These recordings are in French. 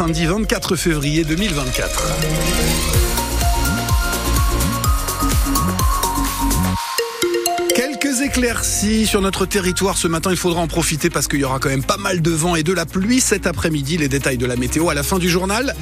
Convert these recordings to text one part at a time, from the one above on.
samedi 24 février 2024. Quelques éclaircies sur notre territoire ce matin, il faudra en profiter parce qu'il y aura quand même pas mal de vent et de la pluie cet après-midi. Les détails de la météo à la fin du journal.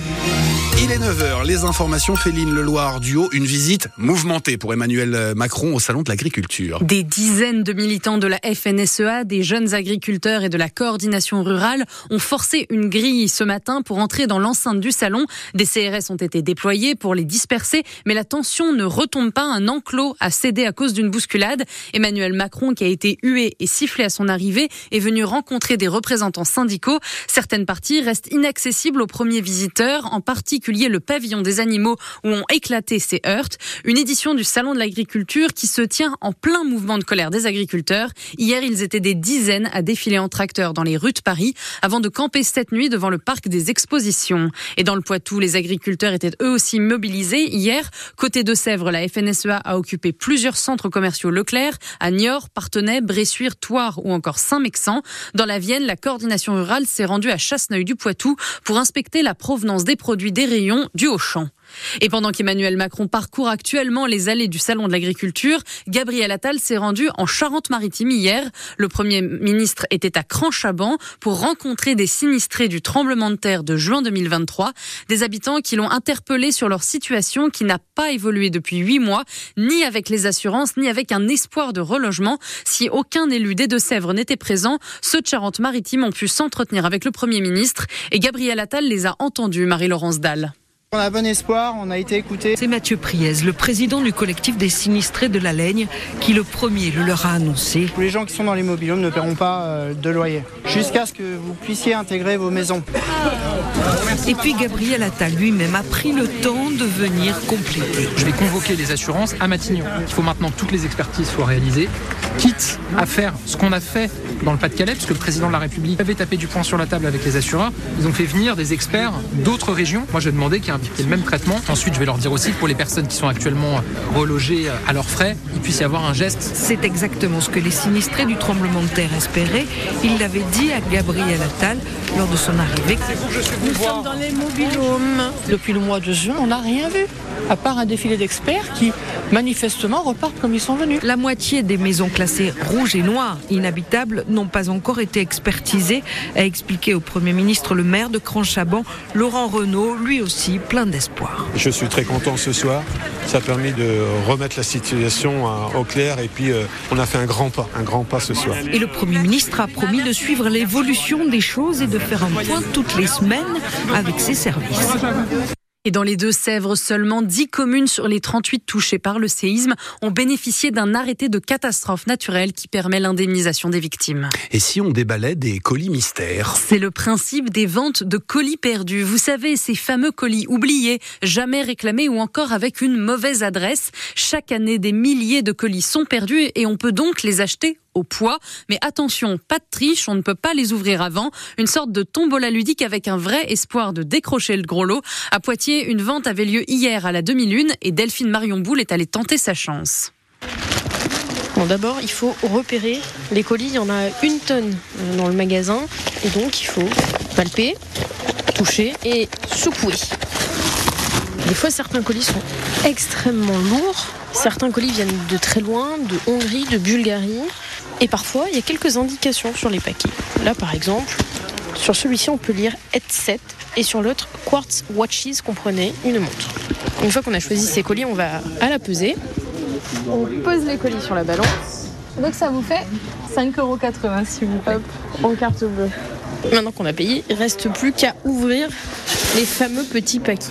Il est 9h, les informations Féline Le Loir du Haut, une visite mouvementée pour Emmanuel Macron au Salon de l'Agriculture. Des dizaines de militants de la FNSEA, des jeunes agriculteurs et de la coordination rurale ont forcé une grille ce matin pour entrer dans l'enceinte du salon. Des CRS ont été déployés pour les disperser, mais la tension ne retombe pas. Un enclos a cédé à cause d'une bousculade. Emmanuel Macron, qui a été hué et sifflé à son arrivée, est venu rencontrer des représentants syndicaux. Certaines parties restent inaccessibles aux premiers visiteurs, en particulier le pavillon des animaux où ont éclaté ces heurts. Une édition du Salon de l'agriculture qui se tient en plein mouvement de colère des agriculteurs. Hier, ils étaient des dizaines à défiler en tracteur dans les rues de Paris avant de camper cette nuit devant le parc des expositions. Et dans le Poitou, les agriculteurs étaient eux aussi mobilisés. Hier, côté de Sèvres, la FNSEA a occupé plusieurs centres commerciaux Leclerc à Niort, Partenay, Bressuire, Toire ou encore Saint-Mexan. Dans la Vienne, la coordination rurale s'est rendue à Chasseneuil du Poitou pour inspecter la provenance des produits des du Auchan. Et pendant qu'Emmanuel Macron parcourt actuellement les allées du Salon de l'Agriculture, Gabriel Attal s'est rendu en Charente-Maritime hier. Le Premier ministre était à Cranchaban pour rencontrer des sinistrés du tremblement de terre de juin 2023, des habitants qui l'ont interpellé sur leur situation qui n'a pas évolué depuis huit mois, ni avec les assurances, ni avec un espoir de relogement. Si aucun élu des Deux-Sèvres n'était présent, ceux de Charente-Maritime ont pu s'entretenir avec le Premier ministre et Gabriel Attal les a entendus, Marie-Laurence Dalle. On a bon espoir, on a été écouté. C'est Mathieu Priez, le président du collectif des sinistrés de la Laigne, qui le premier le leur a annoncé. Les gens qui sont dans l'immobilium ne paieront pas euh, de loyer jusqu'à ce que vous puissiez intégrer vos maisons. Et puis Gabriel Attal lui-même a pris le temps de venir compléter. Je vais convoquer les assurances à Matignon. Il faut maintenant que toutes les expertises soient réalisées, quitte à faire ce qu'on a fait dans le Pas-de-Calais, puisque le président de la République avait tapé du poing sur la table avec les assureurs. Ils ont fait venir des experts d'autres régions. Moi, je demandais qu'il y ait le même traitement. Ensuite, je vais leur dire aussi que pour les personnes qui sont actuellement relogées à leurs frais, il puisse y avoir un geste. C'est exactement ce que les sinistrés du tremblement de terre espéraient. Il l'avait dit à Gabriel Attal lors de son arrivée. Nous sommes dans les mobilhomes. Depuis le mois de juin, on n'a rien vu à part un défilé d'experts qui manifestement repartent comme ils sont venus. La moitié des maisons classées rouges et noires inhabitables n'ont pas encore été expertisées, a expliqué au Premier ministre le maire de Cranchaban, Laurent Renault, lui aussi plein d'espoir. Je suis très content ce soir. Ça a permis de remettre la situation au clair et puis euh, on a fait un grand pas, un grand pas ce soir. Et le Premier ministre a promis de suivre l'évolution des choses et de faire un point toutes les semaines avec ses services. Et dans les Deux-Sèvres, seulement 10 communes sur les 38 touchées par le séisme ont bénéficié d'un arrêté de catastrophe naturelle qui permet l'indemnisation des victimes. Et si on déballait des colis mystères C'est le principe des ventes de colis perdus. Vous savez, ces fameux colis oubliés, jamais réclamés ou encore avec une mauvaise adresse. Chaque année, des milliers de colis sont perdus et on peut donc les acheter au poids. Mais attention, pas de triche, on ne peut pas les ouvrir avant. Une sorte de tombola ludique avec un vrai espoir de décrocher le gros lot. À Poitiers, une vente avait lieu hier à la demi-lune et Delphine Marion Boule est allée tenter sa chance. Bon, d'abord, il faut repérer les colis. Il y en a une tonne euh, dans le magasin. Et donc, il faut palper, toucher et secouer. Des fois, certains colis sont extrêmement lourds. Certains colis viennent de très loin, de Hongrie, de Bulgarie. Et parfois, il y a quelques indications sur les paquets. Là, par exemple, sur celui-ci, on peut lire headset et sur l'autre, Quartz Watches, comprenez, une montre. Une fois qu'on a choisi ces colis, on va à la peser. On pose les colis sur la balance. Donc ça vous fait 5,80€ si vous plaît. en carte bleue. Maintenant qu'on a payé, il reste plus qu'à ouvrir les fameux petits paquets.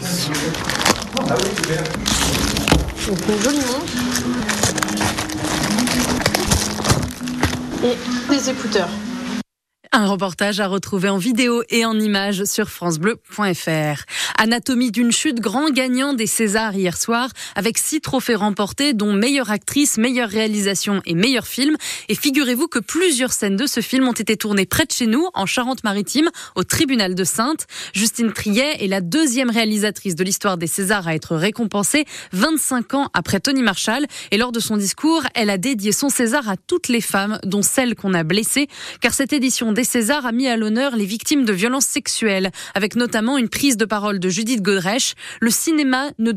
Donc une jolie montre. Et des écouteurs. Un reportage à retrouver en vidéo et en images sur francebleu.fr. Anatomie d'une chute, grand gagnant des Césars hier soir, avec six trophées remportés, dont meilleure actrice, meilleure réalisation et meilleur film. Et figurez-vous que plusieurs scènes de ce film ont été tournées près de chez nous, en Charente-Maritime, au tribunal de Sainte. Justine Triet est la deuxième réalisatrice de l'histoire des Césars à être récompensée, 25 ans après Tony Marshall. Et lors de son discours, elle a dédié son César à toutes les femmes, dont celles qu'on a blessées, car cette édition des Césars a mis à l'honneur les victimes de violences sexuelles, avec notamment une prise de parole de Judith Godrèche. Le cinéma ne